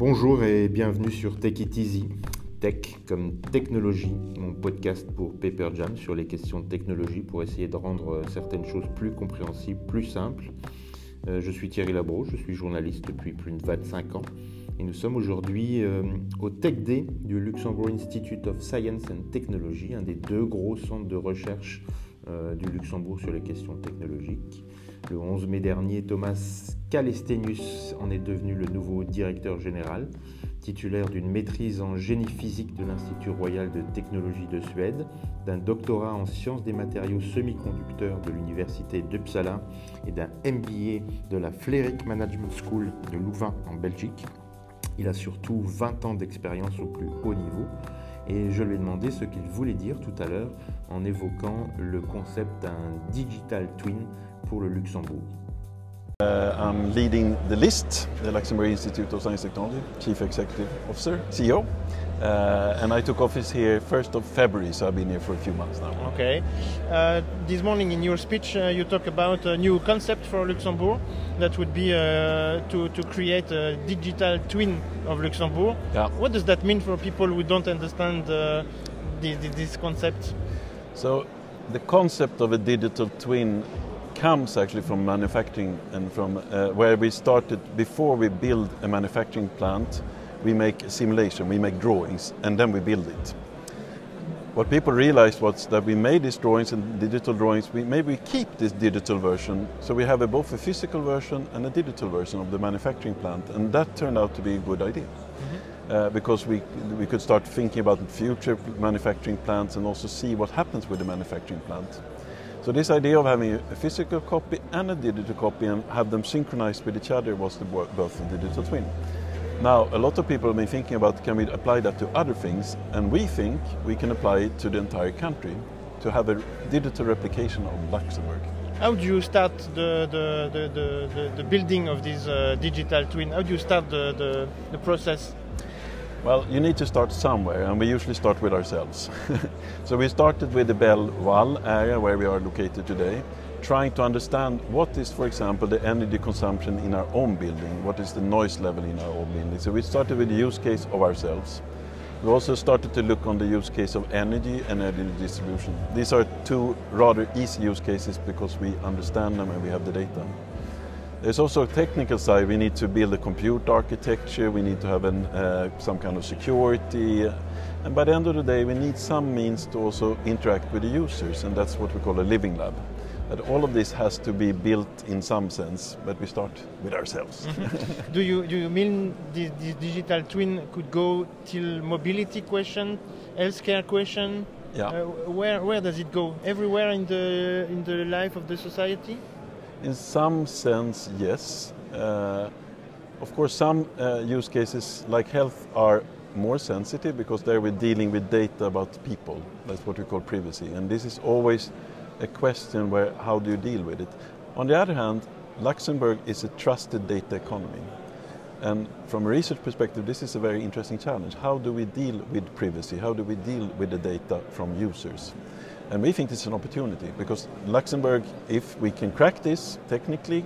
Bonjour et bienvenue sur Tech It Easy. Tech comme technologie, mon podcast pour Paper Jam sur les questions de technologie pour essayer de rendre certaines choses plus compréhensibles, plus simples. Euh, je suis Thierry Labro, je suis journaliste depuis plus de 25 ans et nous sommes aujourd'hui euh, au Tech du Luxembourg Institute of Science and Technology, un des deux gros centres de recherche euh, du Luxembourg sur les questions technologiques. Le 11 mai dernier, Thomas Calestenius en est devenu le nouveau directeur général, titulaire d'une maîtrise en génie physique de l'Institut royal de technologie de Suède, d'un doctorat en sciences des matériaux semi-conducteurs de l'université d'Uppsala et d'un MBA de la Flerik Management School de Louvain en Belgique. Il a surtout 20 ans d'expérience au plus haut niveau et je lui ai demandé ce qu'il voulait dire tout à l'heure en évoquant le concept d'un digital twin pour le Luxembourg. Uh, I'm leading the LIST, the Luxembourg Institute of Science Technology, Chief Executive Officer, CEO. Uh, and I took office here 1st of February, so I've been here for a few months now. Okay. Uh, this morning in your speech, uh, you talk about a new concept for Luxembourg that would be uh, to, to create a digital twin of Luxembourg. Yeah. What does that mean for people who don't understand uh, the, the, this concept? So, the concept of a digital twin comes actually from manufacturing and from uh, where we started before we build a manufacturing plant we make a simulation we make drawings and then we build it what people realized was that we made these drawings and digital drawings we maybe we keep this digital version so we have a, both a physical version and a digital version of the manufacturing plant and that turned out to be a good idea mm-hmm. uh, because we, we could start thinking about future manufacturing plants and also see what happens with the manufacturing plant so this idea of having a physical copy and a digital copy and have them synchronized with each other was the birth of the digital twin. Now, a lot of people have been thinking about can we apply that to other things, and we think we can apply it to the entire country to have a digital replication of Luxembourg. How do you start the, the, the, the, the building of this uh, digital twin? How do you start the, the, the process? Well, you need to start somewhere, and we usually start with ourselves. so we started with the Belval area where we are located today, trying to understand what is, for example, the energy consumption in our own building, what is the noise level in our own building. So we started with the use case of ourselves. We also started to look on the use case of energy and energy distribution. These are two rather easy use cases because we understand them and we have the data. There's also a technical side. We need to build a compute architecture. We need to have an, uh, some kind of security. And by the end of the day, we need some means to also interact with the users, and that's what we call a living lab. But all of this has to be built in some sense, but we start with ourselves. Do you do you mean this, this digital twin could go till mobility question, healthcare question? Yeah. Uh, where where does it go? Everywhere in the in the life of the society? In some sense, yes. Uh, of course, some uh, use cases like health are more sensitive because there we're dealing with data about people. That's what we call privacy. And this is always a question where how do you deal with it? On the other hand, Luxembourg is a trusted data economy. And from a research perspective, this is a very interesting challenge. How do we deal with privacy? How do we deal with the data from users? And we think this is an opportunity because Luxembourg, if we can crack this technically,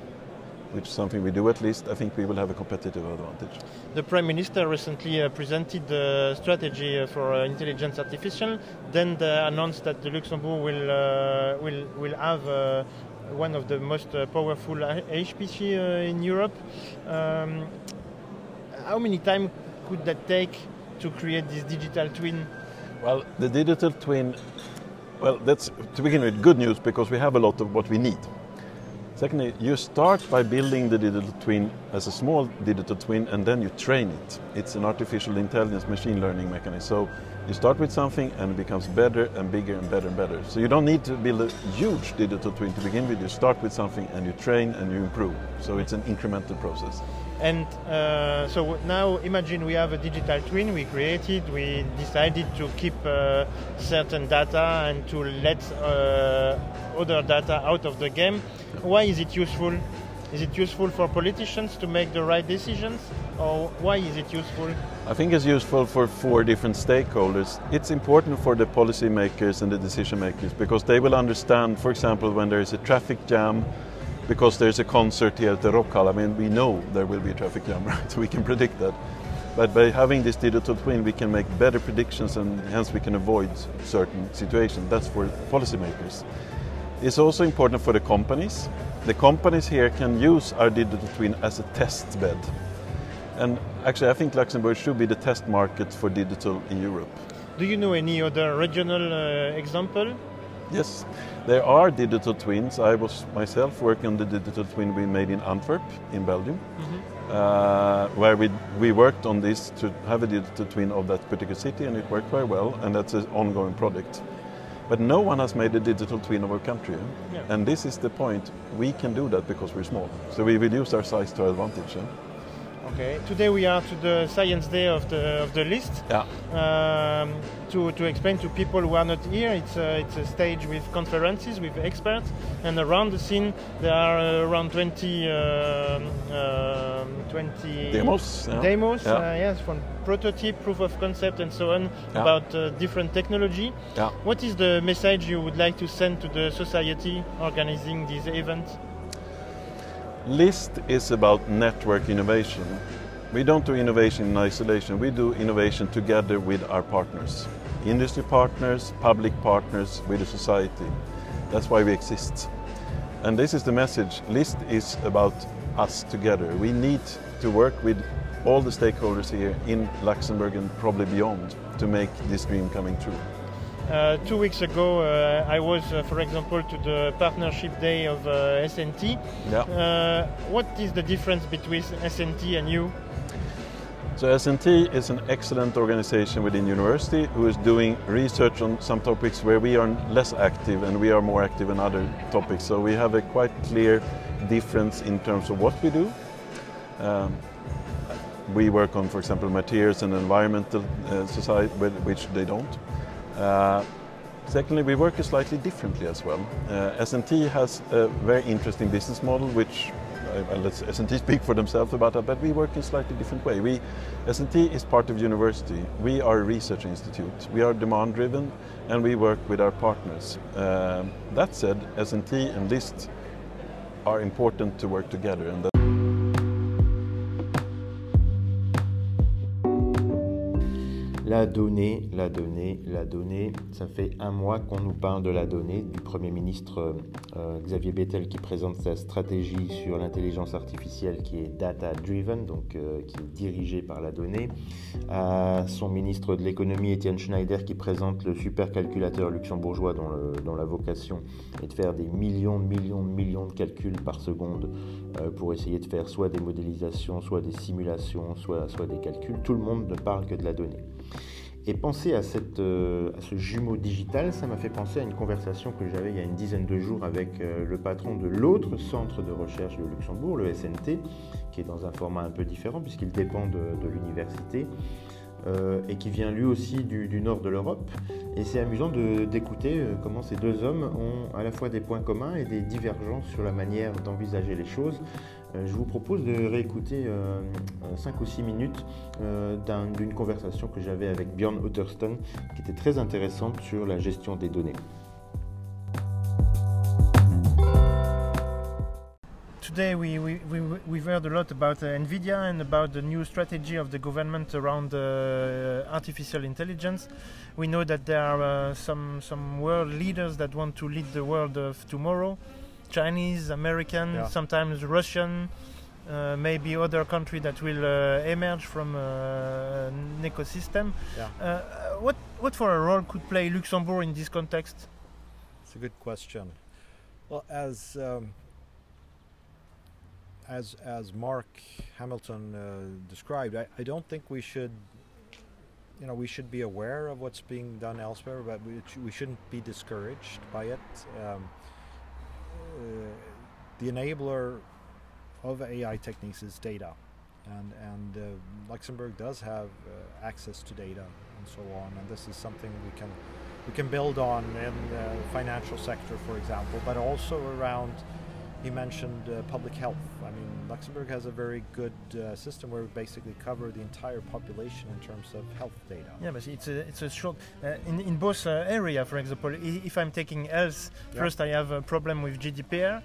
which is something we do at least, I think we will have a competitive advantage. The Prime Minister recently uh, presented the strategy uh, for uh, intelligence artificial, then announced that the Luxembourg will, uh, will, will have uh, one of the most uh, powerful HPC in Europe. Um, how many time could that take to create this digital twin? Well, the digital twin well, that's to begin with good news because we have a lot of what we need. Secondly, you start by building the digital twin as a small digital twin and then you train it. It's an artificial intelligence machine learning mechanism. So you start with something and it becomes better and bigger and better and better. So you don't need to build a huge digital twin to begin with. You start with something and you train and you improve. So it's an incremental process. And uh, so now imagine we have a digital twin we created, we decided to keep uh, certain data and to let uh, other data out of the game. Why is it useful? Is it useful for politicians to make the right decisions? Or why is it useful? I think it's useful for four different stakeholders. It's important for the policymakers and the decision makers because they will understand, for example, when there is a traffic jam, because there's a concert here at the Rockhal. I mean, we know there will be a traffic jam, right? So we can predict that. But by having this digital twin, we can make better predictions and hence we can avoid certain situations. That's for policymakers. It's also important for the companies. The companies here can use our digital twin as a test bed. And actually, I think Luxembourg should be the test market for digital in Europe. Do you know any other regional uh, example? Yes, there are digital twins. I was myself working on the digital twin we made in Antwerp, in Belgium, mm-hmm. uh, where we, we worked on this to have a digital twin of that particular city, and it worked very well, and that's an ongoing project. But no one has made a digital twin of our country. Yeah. And this is the point. We can do that because we're small. So we will use our size to our advantage. Yeah? Okay. Today we are to the Science Day of the of the list. Yeah. Um, to, to explain to people who are not here, it's a, it's a stage with conferences with experts, and around the scene there are around 20 uh, uh, 20 demos. Yeah. Demos. Yeah. Uh, yes, from prototype, proof of concept, and so on yeah. about uh, different technology. Yeah. What is the message you would like to send to the society organizing this event? LIST is about network innovation. We don't do innovation in isolation, we do innovation together with our partners. Industry partners, public partners, with the society. That's why we exist. And this is the message. LIST is about us together. We need to work with all the stakeholders here in Luxembourg and probably beyond to make this dream coming true. Uh, two weeks ago, uh, I was, uh, for example, to the partnership day of uh, SNT. Yeah. Uh, what is the difference between SNT and you? So SNT is an excellent organization within university who is doing research on some topics where we are less active and we are more active in other topics. So we have a quite clear difference in terms of what we do. Um, we work on, for example, materials and environmental uh, society, which they don't. Uh, secondly, we work slightly differently as well. Uh, SNT has a very interesting business model, which uh, let SNT speak for themselves about that, but we work in a slightly different way. We, SNT is part of university. We are a research institute. We are demand driven and we work with our partners. Uh, that said, SNT and LIST are important to work together. And La donnée, la donnée, la donnée. Ça fait un mois qu'on nous parle de la donnée, du Premier ministre euh, Xavier Bettel qui présente sa stratégie sur l'intelligence artificielle qui est data-driven, donc euh, qui est dirigée par la donnée, à son ministre de l'économie Étienne Schneider qui présente le supercalculateur luxembourgeois dont, dont, la vocation est de faire des millions, millions, millions de calculs par seconde euh, pour essayer de faire soit des modélisations, soit des simulations, soit des calculs. Tout le monde ne parle que de la donnée. Et penser euh, à ce jumeau digital, ça m'a fait penser à une conversation que j'avais il y a une dizaine de jours avec euh, le patron de l'autre centre de recherche de Luxembourg, le SNT, qui est dans un format un peu différent puisqu'il dépend de, l'université. Euh, et qui vient lui aussi du, du nord de l'Europe. Et c'est amusant d'écouter comment ces deux hommes ont à la fois des points communs et des divergences sur la manière d'envisager les choses. Euh, je vous propose de réécouter 5 euh, ou 6 minutes euh, d'une conversation que j'avais avec Björn Otterston qui était très intéressante sur la gestion des données. Today we, we, we, we've heard a lot about uh, NVIDIA and about the new strategy of the government around uh, artificial intelligence. We know that there are uh, some, some world leaders that want to lead the world of tomorrow. Chinese, American, yeah. sometimes Russian, uh, maybe other country that will uh, emerge from uh, an ecosystem. Yeah. Uh, what what for a role could play Luxembourg in this context? It's a good question. Well, as um, as as Mark Hamilton uh, described, I, I don't think we should you know we should be aware of what's being done elsewhere, but we, we shouldn't be discouraged by it. Um, the enabler of AI techniques is data, and and uh, Luxembourg does have uh, access to data and so on, and this is something we can we can build on in the financial sector, for example, but also around. He mentioned uh, public health. I mean, Luxembourg has a very good uh, system where we basically cover the entire population in terms of health data. Yeah, but it's a, it's a short uh, in in both uh, area. For example, if I'm taking health, yeah. first I have a problem with GDPR.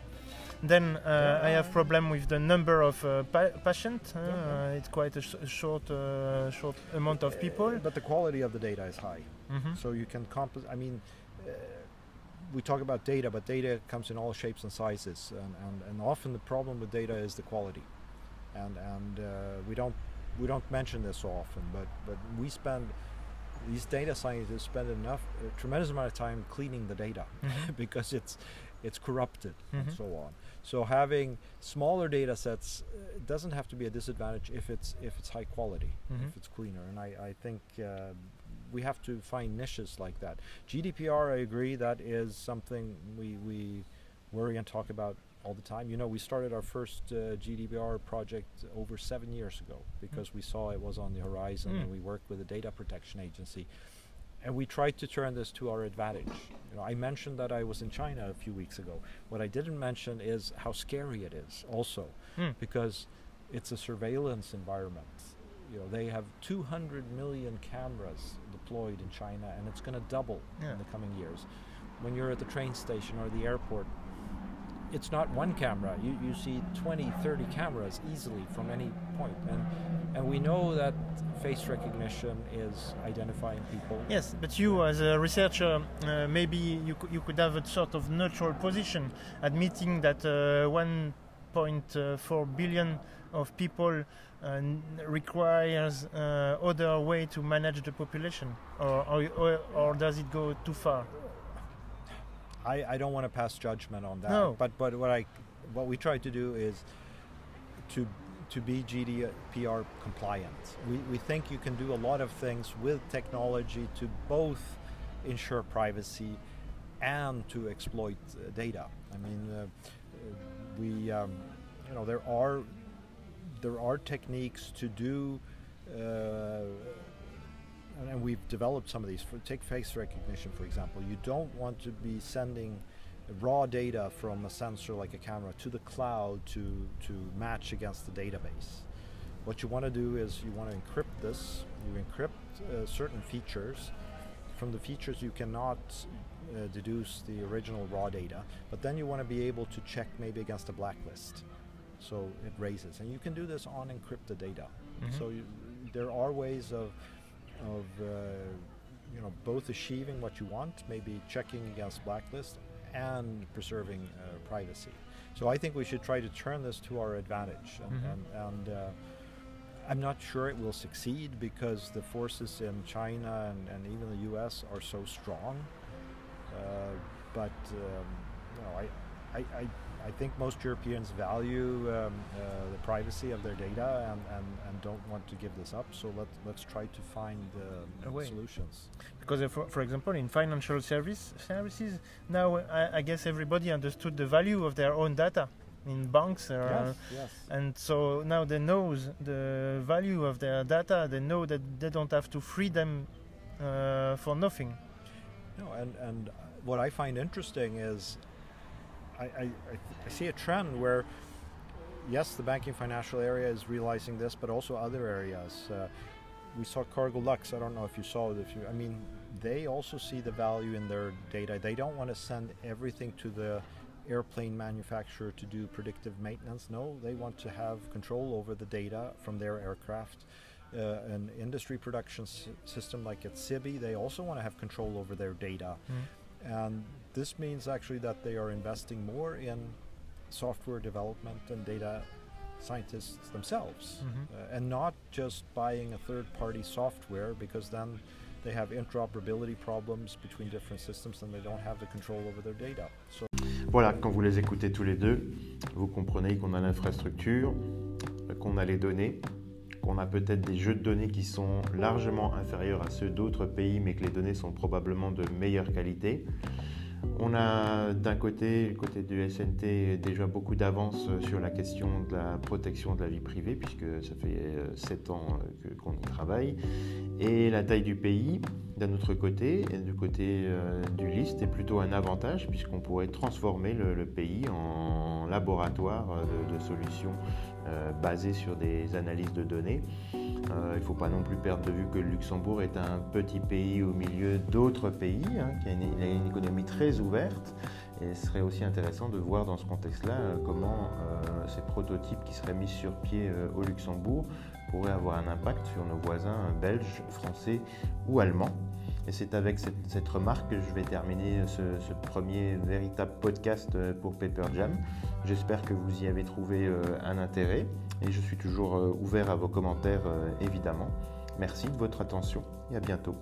Then uh, I have problem with the number of uh, pa- patients. Uh, Yeah. it's quite a, sh- a short, uh, short amount of people. But the quality of the data is high. Mhm. So you can compos. I mean, uh, we talk about data, but data comes in all shapes and sizes, and, and, and often the problem with data is the quality, and and uh, we don't we don't mention this so often, but but we spend these data scientists spend enough a tremendous amount of time cleaning the data Mhm. because it's it's corrupted and Mhm. so on. So having smaller data sets uh, doesn't have to be a disadvantage if it's if it's high quality, Mhm. if it's cleaner. And I, I think uh, we have to find niches like that. GDPR, I agree, that is something we we worry and talk about all the time. You know, we started our first uh, GDPR project over seven years ago because we saw it was on the horizon, Mm. and we worked with the Data Protection Agency and we tried to turn this to our advantage. You know, I mentioned that I was in China a few weeks ago. What I didn't mention is how scary it is, also, Mm. because it's a surveillance environment. You know, they have 200 million cameras deployed in China, and it's going to double Yeah. in the coming years. When you're at the train station or the airport, it's not one camera. You, you see 20, 30 cameras easily from any point. And, and we know that face recognition is identifying people. Yes, but you as a researcher, uh, maybe you, you could have a sort of neutral position, admitting that uh, 1.4 billion of people uh, requires uh, other way to manage the population, or, or, or, does it go too far? I, I don't want to pass judgment on that. No. But but what I what we try to do is to to be GDPR compliant. We, we think you can do a lot of things with technology to both ensure privacy and to exploit uh, data. I mean, uh, we um, you know there are there are techniques to do. Uh, and- we've developed some of these. For, take face recognition, for example. You don't want to be sending raw data from a sensor like a camera to the cloud to, to match against the database. What you want to do is you want to encrypt this. You encrypt uh, certain features. From the features, you cannot uh, deduce the original raw data, but then you want to be able to check maybe against a blacklist. So it raises, and you can do this on encrypted data. Mhm. So you, there are ways of of uh, you know both achieving what you want, maybe checking against blacklist, and preserving uh, privacy. So I think we should try to turn this to our advantage, and, Mhm. and, and uh, I'm not sure it will succeed because the forces in China and, and even the U.S. are so strong. Uh, but um, you know, I, I, I, I think most Europeans value um, uh, the privacy of their data and, and, and don't want to give this up. So let, let's try to find um, solutions. Because, uh, for, for example, in financial service services, now I, I guess everybody understood the value of their own data. In banks, uh, yes, yes. and so now they know the value of their data. They know that they don't have to free them uh, for nothing. No, and and what I find interesting is, I, I, I, see a trend where, yes, the banking financial area is realizing this, but also other areas. Uh, we saw Cargolux. I don't know if you saw it. If you, I mean, they also see the value in their data. They don't want to send everything to the airplane manufacturer to do predictive maintenance. No, they want to have control over the data from their aircraft. Uh, an industry production s- system like at CEBI, they also want to have control over their data. And this means actually that they are investing more in software development and data scientists themselves, Mhm. uh, and not just buying a third-party software because then they have interoperability problems between different systems and they don't have the control over their data. So Voilà, quand vous les écoutez tous les deux, vous comprenez qu'on a l'infrastructure, qu'on a les données, qu'on a peut-être des jeux de données qui sont largement inférieurs à ceux d'autres pays, mais que les données sont probablement de meilleure qualité. On a d'un côté, le côté du SNT, déjà beaucoup d'avance sur la question de la protection de la vie privée, puisque ça fait 7 ans euh, qu'on y travaille. Et la taille du pays, d'un autre côté, et du côté euh, du LIST, est plutôt un avantage, puisqu'on pourrait transformer le, pays en laboratoire euh, de solutions euh, basées sur des analyses de données. Euh, il ne faut pas non plus perdre de vue que le Luxembourg est un petit pays au milieu d'autres pays, hein, qui a une, économie très ouverte Et ce serait aussi intéressant de voir dans ce contexte-là comment ces prototypes qui seraient mis sur pied au Luxembourg pourraient avoir un impact sur nos voisins belges, français ou allemands. Et c'est avec cette, remarque que je vais terminer ce, premier véritable podcast euh, pour Paper Jam. J'espère que vous y avez trouvé euh, un intérêt et je suis toujours euh, ouvert à vos commentaires évidemment. Merci de votre attention et à bientôt.